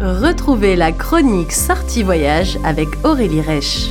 Retrouvez la chronique Sortie Voyage avec Aurélie Reich.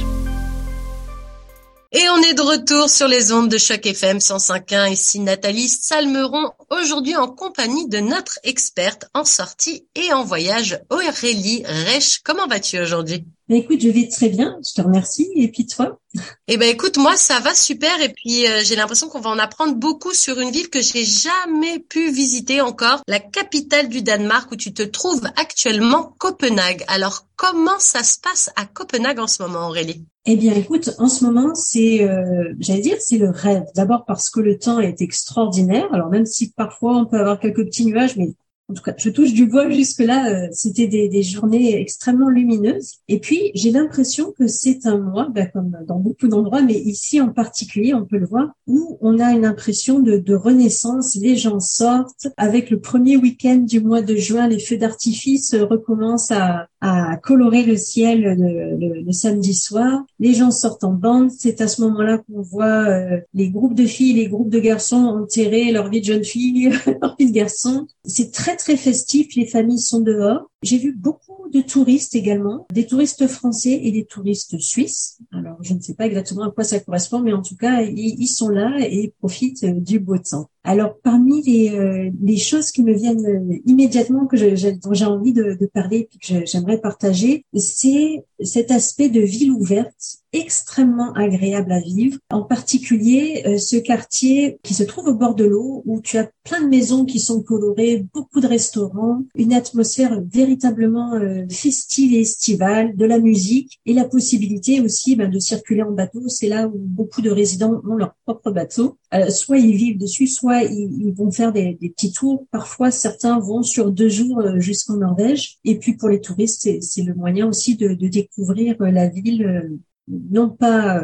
Et on est de retour sur les ondes de Choc FM 105.1. Ici Nathalie Salmeron, aujourd'hui en compagnie de notre experte en sortie et en voyage, Aurélie Reich. Comment vas-tu aujourd'hui? Bah, écoute, je vais très bien, je te remercie. Et puis toi? Eh ben écoute, moi ça va super et puis euh, j'ai l'impression qu'on va en apprendre beaucoup sur une ville que j'ai jamais pu visiter encore, la capitale du Danemark où tu te trouves actuellement, Copenhague. Alors comment ça se passe à Copenhague en ce moment, Aurélie? Eh bien écoute, en ce moment c'est, euh, j'allais dire, c'est le rêve. D'abord parce que le temps est extraordinaire. Alors même si parfois on peut avoir quelques petits nuages, mais en tout cas, je touche du bois jusque-là, euh, c'était des, des, journées extrêmement lumineuses. Et puis, j'ai l'impression que c'est un mois, bah, comme dans beaucoup d'endroits, mais ici en particulier, on peut le voir, où on a une impression de, de renaissance. Les gens sortent. Avec le premier week-end du mois de juin, les feux d'artifice recommencent à, à colorer le ciel le, le, samedi soir. Les gens sortent en bande. C'est à ce moment-là qu'on voit euh, les groupes de filles, les groupes de garçons enterrer leur vie de jeune fille, leur vie de. C'est très très festif, les familles sont dehors. J'ai vu beaucoup de touristes également, des touristes français et des touristes suisses. Alors, je ne sais pas exactement à quoi ça correspond, mais en tout cas, ils, sont là et profitent euh, du beau temps. Alors, parmi les, euh, les choses qui me viennent euh, immédiatement, que dont j'ai envie de, de parler et que j'aimerais partager, c'est cet aspect de ville ouverte extrêmement agréable à vivre. En particulier, ce quartier qui se trouve au bord de l'eau, où tu as plein de maisons qui sont colorées, beaucoup de restaurants, une atmosphère véritablement euh, festive et estivale, de la musique et la possibilité aussi ben, de circuler en bateau. C'est là où beaucoup de résidents ont leur propre bateau. Euh, soit ils vivent dessus, soit ils, vont faire des, petits tours. Parfois, certains vont sur deux jours euh, jusqu'en Norvège. Et puis pour les touristes, c'est le moyen aussi de, de découvrir la ville non pas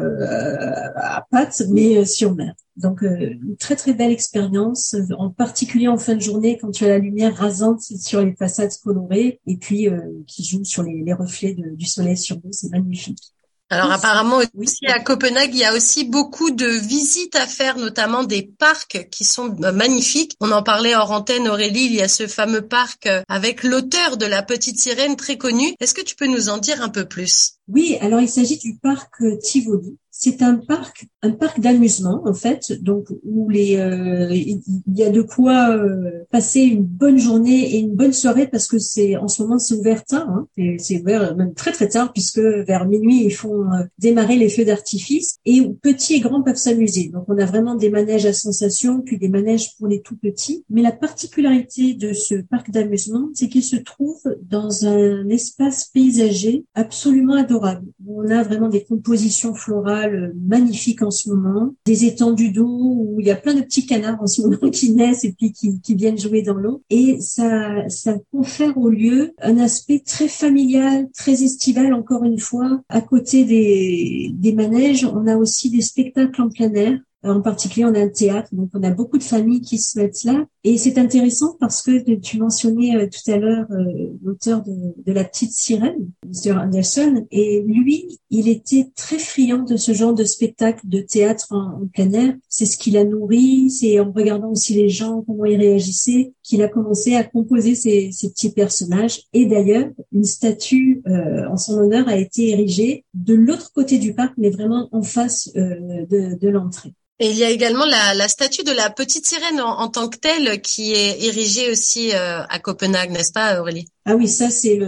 à pattes, mais sur mer. Donc, euh, une très très belle expérience, en particulier en fin de journée quand tu as la lumière rasante sur les façades colorées et puis euh, qui joue sur les, reflets du soleil sur nous, c'est magnifique. Alors apparemment aussi à Copenhague, il y a aussi beaucoup de visites à faire, notamment des parcs qui sont euh, magnifiques. On en parlait hors antenne, Aurélie, il y a ce fameux parc avec l'auteur de La Petite Sirène très connu. Est-ce que tu peux nous en dire un peu plus? Oui, alors il s'agit du parc Tivoli c'est un parc, un parc d'amusement en fait, donc où les, euh, il y a de quoi euh, passer une bonne journée et une bonne soirée parce que c'est en ce moment c'est ouvert tard, hein, c'est ouvert même très très tard puisque vers minuit ils font euh, démarrer les feux d'artifice et où petits et grands peuvent s'amuser. Donc on a vraiment des manèges à sensation puis des manèges pour les tout petits. Mais la particularité de ce parc d'amusement, c'est qu'il se trouve dans un espace paysager absolument adorable. On a vraiment des compositions florales magnifique en ce moment, des étendues d'eau où il y a plein de petits canards en ce moment qui naissent et puis qui, viennent jouer dans l'eau. Et ça, ça confère au lieu un aspect très familial, très estival encore une fois. À côté des, des manèges, on a aussi des spectacles en plein air en particulier, on a un théâtre, donc on a beaucoup de familles qui se mettent là. Et c'est intéressant parce que tu mentionnais euh, tout à l'heure euh, l'auteur de, de, La Petite Sirène, Mr. Anderson, et lui, il était très friand de ce genre de spectacle de théâtre en, plein air. C'est ce qui l'a nourri, c'est en regardant aussi les gens, comment ils réagissaient, qu'il a commencé à composer ces, ces petits personnages. Et d'ailleurs, une statue euh, en son honneur a été érigée de l'autre côté du parc, mais vraiment en face de, de l'entrée. Et il y a également la, la, statue de la petite sirène en, tant que telle qui est érigée aussi euh, à Copenhague, n'est-ce pas Aurélie? Ah oui, ça c'est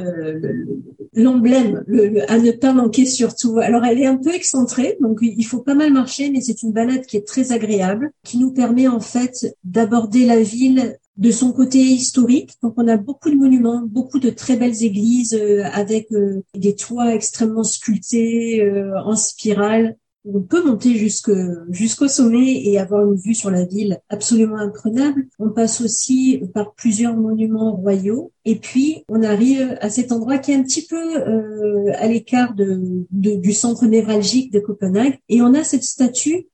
l'emblème le, à ne pas manquer surtout. Alors elle est un peu excentrée, donc il faut pas mal marcher, mais c'est une balade qui est très agréable, qui nous permet en fait d'aborder la ville de son côté historique. Donc on a beaucoup de monuments, beaucoup de très belles églises euh, avec euh, des toits extrêmement sculptés en spirale on peut monter jusqu'au sommet et avoir une vue sur la ville absolument imprenable. On passe aussi par plusieurs monuments royaux et puis on arrive à cet endroit qui est un petit peu euh, à l'écart du centre névralgique de Copenhague et on a cette statue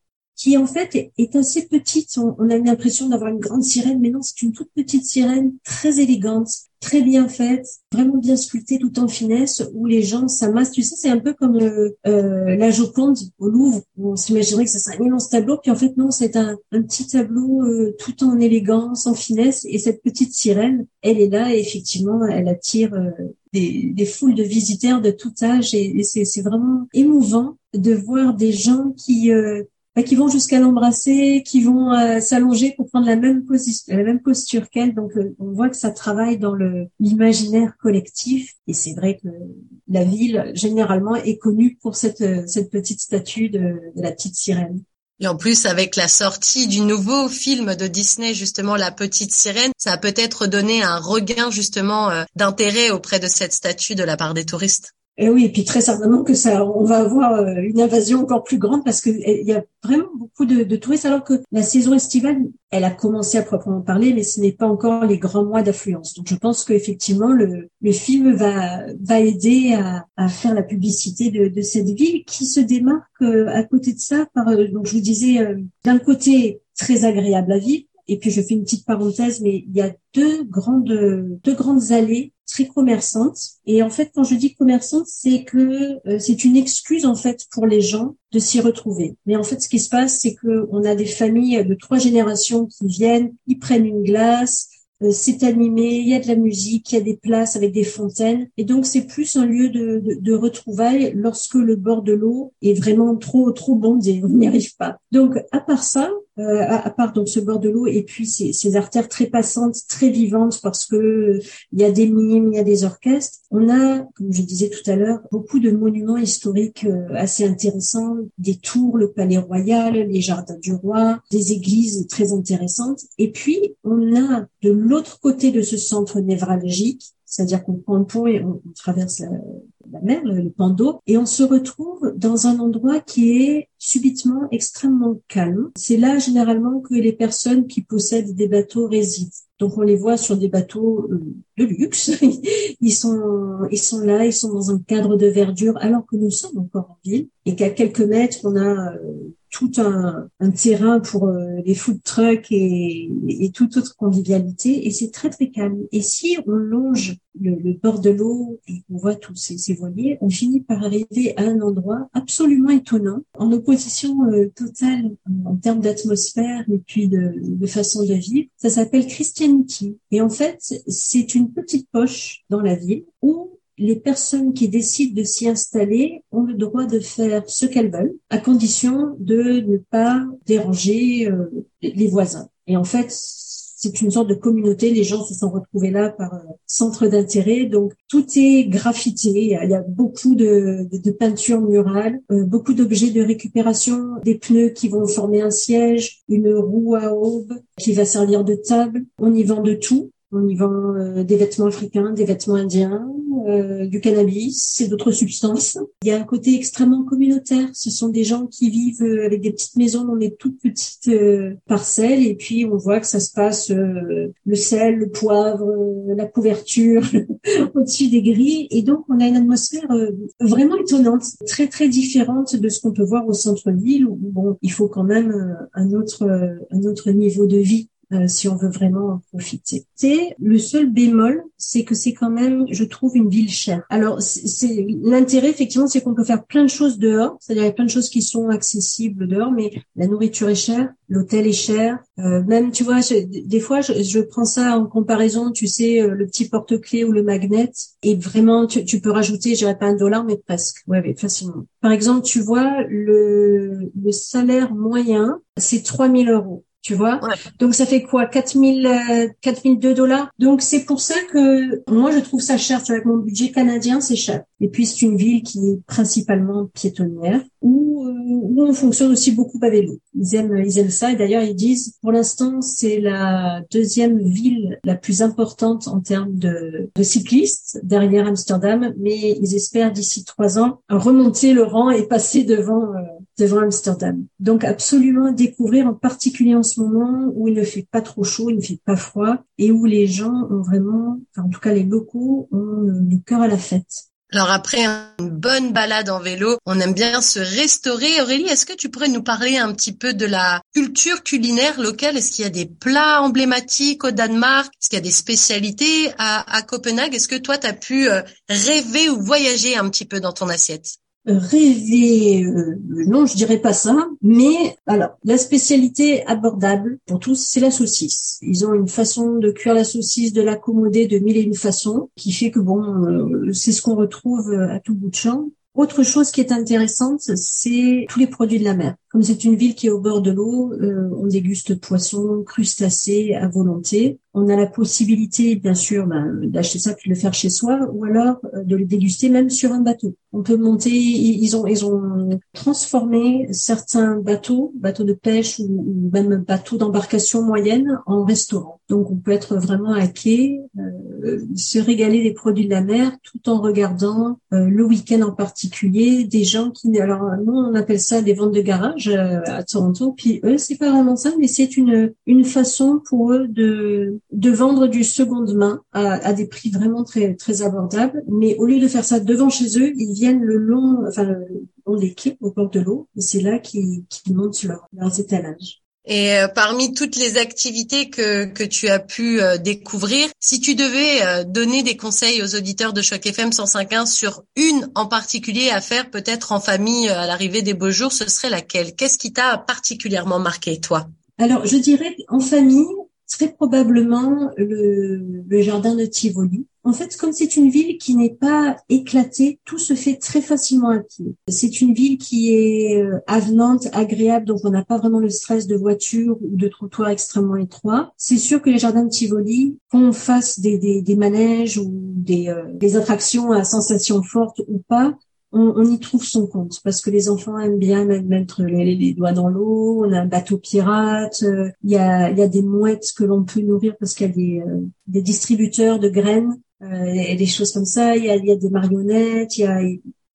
qui en fait est assez petite. On, a l'impression d'avoir une grande sirène, mais non, c'est une toute petite sirène très élégante, très bien faite, vraiment bien sculptée, tout en finesse, où les gens s'amassent. Tu sais, c'est un peu comme euh, euh, la Joconde au Louvre, où on s'imaginerait que ça serait un immense tableau, puis en fait non, c'est un, petit tableau euh, tout en élégance, en finesse, et cette petite sirène, elle est là, et effectivement, elle attire des, des, foules de visiteurs de tout âge et, c'est vraiment émouvant de voir des gens qui euh, bah, qui vont jusqu'à l'embrasser, qui vont euh, s'allonger pour prendre la même la même posture qu'elle. Donc euh, on voit que ça travaille dans le l'imaginaire collectif et c'est vrai que la ville généralement est connue pour cette cette petite statue de, de la petite sirène. Et en plus, avec la sortie du nouveau film de Disney, justement, La Petite Sirène, ça a peut-être donné un regain, justement, euh, d'intérêt auprès de cette statue de la part des touristes. Et oui, et puis très certainement que ça, on va avoir euh, une invasion encore plus grande parce qu'il eh, y a vraiment beaucoup de, de, touristes, alors que la saison estivale, elle a commencé à proprement parler, mais ce n'est pas encore les grands mois d'affluence. Donc je pense qu'effectivement le, le film va va aider à, à faire la publicité de, de, cette ville qui se démarque euh, à côté de ça par euh, donc je vous disais d'un côté très agréable à vivre et puis je fais une petite parenthèse, mais il y a deux grandes deux grandes allées très commerçante. Et en fait, quand je dis commerçante, c'est que euh, c'est une excuse en fait pour les gens de s'y retrouver. Mais en fait, ce qui se passe, c'est que on a des familles de trois générations qui viennent, ils prennent une glace, euh, c'est animé, il y a de la musique, il y a des places avec des fontaines. Et donc, c'est plus un lieu de, de, de, retrouvailles lorsque le bord de l'eau est vraiment trop, trop bondé. On n'y arrive pas. Donc, à part ça, euh, à, part donc ce bord de l'eau et puis ces, ces, artères très passantes, très vivantes parce que il y a des mimes, il y a des orchestres. On a, comme je disais tout à l'heure, beaucoup de monuments historiques euh, assez intéressants, des tours, le palais royal, les jardins du roi, des églises très intéressantes. Et puis on a de l'autre côté de ce centre névralgique c'est-à-dire qu'on prend le pont et on, traverse la, la mer, le, le d'eau, et on se retrouve dans un endroit qui est subitement extrêmement calme. C'est là généralement que les personnes qui possèdent des bateaux résident. Donc on les voit sur des bateaux euh, de luxe. Ils sont, ils sont là, ils sont dans un cadre de verdure, alors que nous sommes encore en ville et qu'à quelques mètres on a euh, tout un, un terrain pour euh, les food trucks et, et, toute autre convivialité. Et c'est très très calme. Et si on longe le, le bord de l'eau et qu'on voit tous ces, ces, voiliers, on finit par arriver à un endroit absolument étonnant, en opposition euh, totale en, termes d'atmosphère et puis de, de façon de vivre. Ça s'appelle Christianity. Et en fait, c'est une petite poche dans la ville où les personnes qui décident de s'y installer ont le droit de faire ce qu'elles veulent, à condition de ne pas déranger euh, les voisins. Et en fait, c'est une sorte de communauté. Les gens se sont retrouvés là par euh, centre d'intérêt. Donc tout est graffité. Il y a beaucoup de, peintures murales, euh, beaucoup d'objets de récupération, des pneus qui vont former un siège, une roue à aube qui va servir de table. On y vend de tout. On y vend euh, des vêtements africains, des vêtements indiens, euh, du cannabis et d'autres substances. Il y a un côté extrêmement communautaire. Ce sont des gens qui vivent euh, avec des petites maisons dans des toutes petites parcelles et puis on voit que ça se passe le sel, le poivre, la couverture au-dessus des grilles et donc on a une atmosphère vraiment étonnante, très très différente de ce qu'on peut voir au centre-ville où bon, il faut quand même un autre un autre niveau de vie euh, si on veut vraiment en profiter. Le seul bémol, c'est que c'est quand même, je trouve, une ville chère. Alors, c'est l'intérêt effectivement, c'est qu'on peut faire plein de choses dehors, c'est-à-dire il y a plein de choses qui sont accessibles dehors, mais la nourriture est chère, l'hôtel est cher, euh, même tu vois, des fois je, prends ça en comparaison, tu sais, euh, le petit porte-clés ou le magnet, et vraiment tu, tu peux rajouter, je dirais pas un dollar, mais presque, ouais, mais facilement. Par exemple, tu vois, le, le salaire moyen, c'est 3000 euros tu vois? Donc ça fait quoi? 4000 euh, 4002 dollars? Donc c'est pour ça que moi je trouve ça cher, avec mon budget canadien, c'est cher. Et puis c'est une ville qui est principalement piétonnière où, où on fonctionne aussi beaucoup à vélo. Ils aiment ils aiment ça et d'ailleurs ils disent pour l'instant c'est la deuxième ville la plus importante en termes de, de cyclistes derrière Amsterdam, mais ils espèrent d'ici trois ans remonter le rang et passer devant euh, devant Amsterdam. Donc absolument découvrir en particulier en ce moment où il ne fait pas trop chaud, il ne fait pas froid et où les gens ont vraiment, en tout cas les locaux, ont le cœur à la fête. Alors après une bonne balade en vélo, on aime bien se restaurer. Aurélie, est-ce que tu pourrais nous parler un petit peu de la culture culinaire locale? Est-ce qu'il y a des plats emblématiques au Danemark? Est-ce qu'il y a des spécialités à, Copenhague? Est-ce que toi, tu as pu euh, rêver ou voyager un petit peu dans ton assiette? Rêver, euh, non, je dirais pas ça, mais alors la spécialité abordable pour tous, c'est la saucisse. Ils ont une façon de cuire la saucisse, de l'accommoder de mille et une façons, qui fait que bon, euh, c'est ce qu'on retrouve à tout bout de champ. Autre chose qui est intéressante, c'est tous les produits de la mer. Comme c'est une ville qui est au bord de l'eau, euh, on déguste poissons, crustacés à volonté. On a la possibilité, bien sûr, ben, d'acheter ça puis de le faire chez soi, ou alors euh, de le déguster même sur un bateau. On peut monter. Ils ont ils ont transformé certains bateaux, bateaux de pêche ou, même bateaux d'embarcation moyenne en restaurant. Donc on peut être vraiment à quai, euh, se régaler des produits de la mer, tout en regardant le week-end en particulier des gens qui alors nous on appelle ça des ventes de garage euh, à Toronto. Puis eux, c'est pas vraiment ça, mais c'est une une façon pour eux de de vendre du seconde main à, à des prix vraiment très très abordables. Mais au lieu de faire ça devant chez eux, ils viennent le long, enfin le long des quais au bord de l'eau, et c'est là qu'ils qu'ils montent leur, leurs étalages. Et euh, parmi toutes les activités que, que tu as pu euh, découvrir, si tu devais euh, donner des conseils aux auditeurs de Choc FM 105.1 sur une en particulier à faire peut-être en famille à l'arrivée des beaux jours, ce serait laquelle? Qu'est-ce qui t'a particulièrement marqué, toi? Alors, je dirais en famille, très probablement le, jardin de Tivoli en fait, comme c'est une ville qui n'est pas éclatée, tout se fait très facilement à pied. C'est une ville qui est euh, avenante, agréable, donc on n'a pas vraiment le stress de voiture ou de trottoirs extrêmement étroits. C'est sûr que les jardins de Tivoli, qu'on fasse des, des, des, manèges ou des, euh, des attractions à sensations fortes ou pas, on, on, y trouve son compte parce que les enfants aiment bien mettre les, doigts dans l'eau. On a un bateau pirate. Euh, il y, a, y a des mouettes que l'on peut nourrir parce qu'il y a des, des distributeurs de graines euh, des choses comme ça. Il y a, y a des marionnettes. Il y a,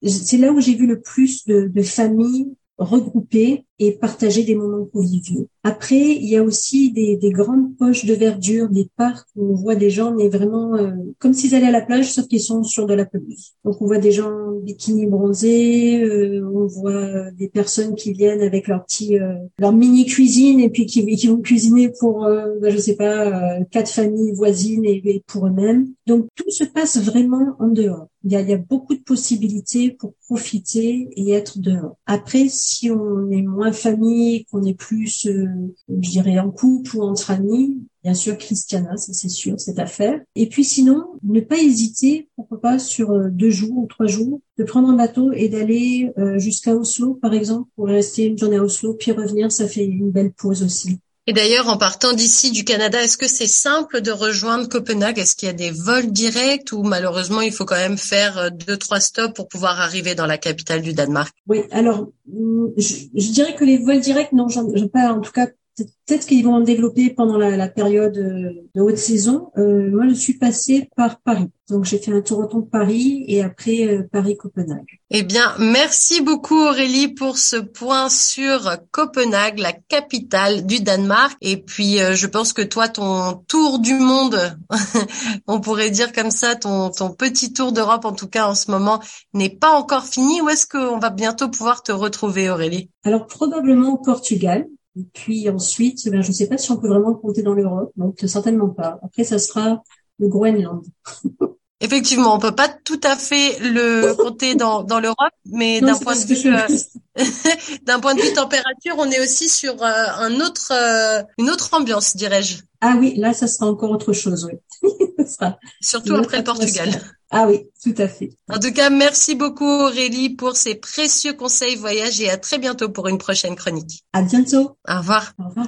c'est là où j'ai vu le plus de, de familles regroupées et partager des moments conviviaux. Après, il y a aussi des, des, grandes poches de verdure, des parcs où on voit des gens, mais vraiment euh, comme s'ils allaient à la plage, sauf qu'ils sont sur de la pelouse. Donc on voit des gens bikini bronzés, euh, on voit des personnes qui viennent avec leur petit, euh, leur mini cuisine et puis qui, qui vont cuisiner pour, ben, je sais pas, quatre familles voisines et, et pour eux-mêmes. Donc tout se passe vraiment en dehors. Il y, a, il y a beaucoup de possibilités pour profiter et être dehors. Après, si on est moins famille, qu'on est plus, euh, je dirais, en couple ou entre amis, bien sûr Christiana, ça c'est sûr, cette affaire. Et puis sinon, ne pas hésiter, pourquoi pas sur euh, deux jours ou trois jours, de prendre un bateau et d'aller euh, jusqu'à Oslo, par exemple, pour rester une journée à Oslo, puis revenir, ça fait une belle pause aussi. Et d'ailleurs, en partant d'ici du Canada, est-ce que c'est simple de rejoindre Copenhague? Est-ce qu'il y a des vols directs ou malheureusement il faut quand même faire euh, deux trois stops pour pouvoir arriver dans la capitale du Danemark? Oui, alors mm, je, dirais que les vols directs, non, j'en pas en tout cas peut-être qu'ils vont en développer pendant la, la période euh, de haute saison. Euh, moi, je suis passée par Paris. Donc, j'ai fait un tour autour de Paris et après euh, Paris-Copenhague. Eh bien, merci beaucoup Aurélie pour ce point sur Copenhague, la capitale du Danemark. Et puis, euh, je pense que toi, ton tour du monde, on pourrait dire comme ça, ton, ton petit tour d'Europe, en tout cas en ce moment, n'est pas encore fini. Où est-ce qu'on va bientôt pouvoir te retrouver Aurélie? Alors, probablement au Portugal. Puis ensuite, ben, je ne sais pas si on peut vraiment compter dans l'Europe, donc certainement pas. Après, ça sera le Groenland. Effectivement, on peut pas tout à fait le compter dans, dans l'Europe, mais d'un point de vue euh, d'un point de vue température, on est aussi sur euh, un autre euh, une autre ambiance, dirais-je. Ah oui, là ça sera encore autre chose, oui. Surtout après le Portugal. Ah oui, tout à fait. En tout cas, merci beaucoup Aurélie pour ces précieux conseils voyage et à très bientôt pour une prochaine chronique. À bientôt. Au revoir. Au revoir.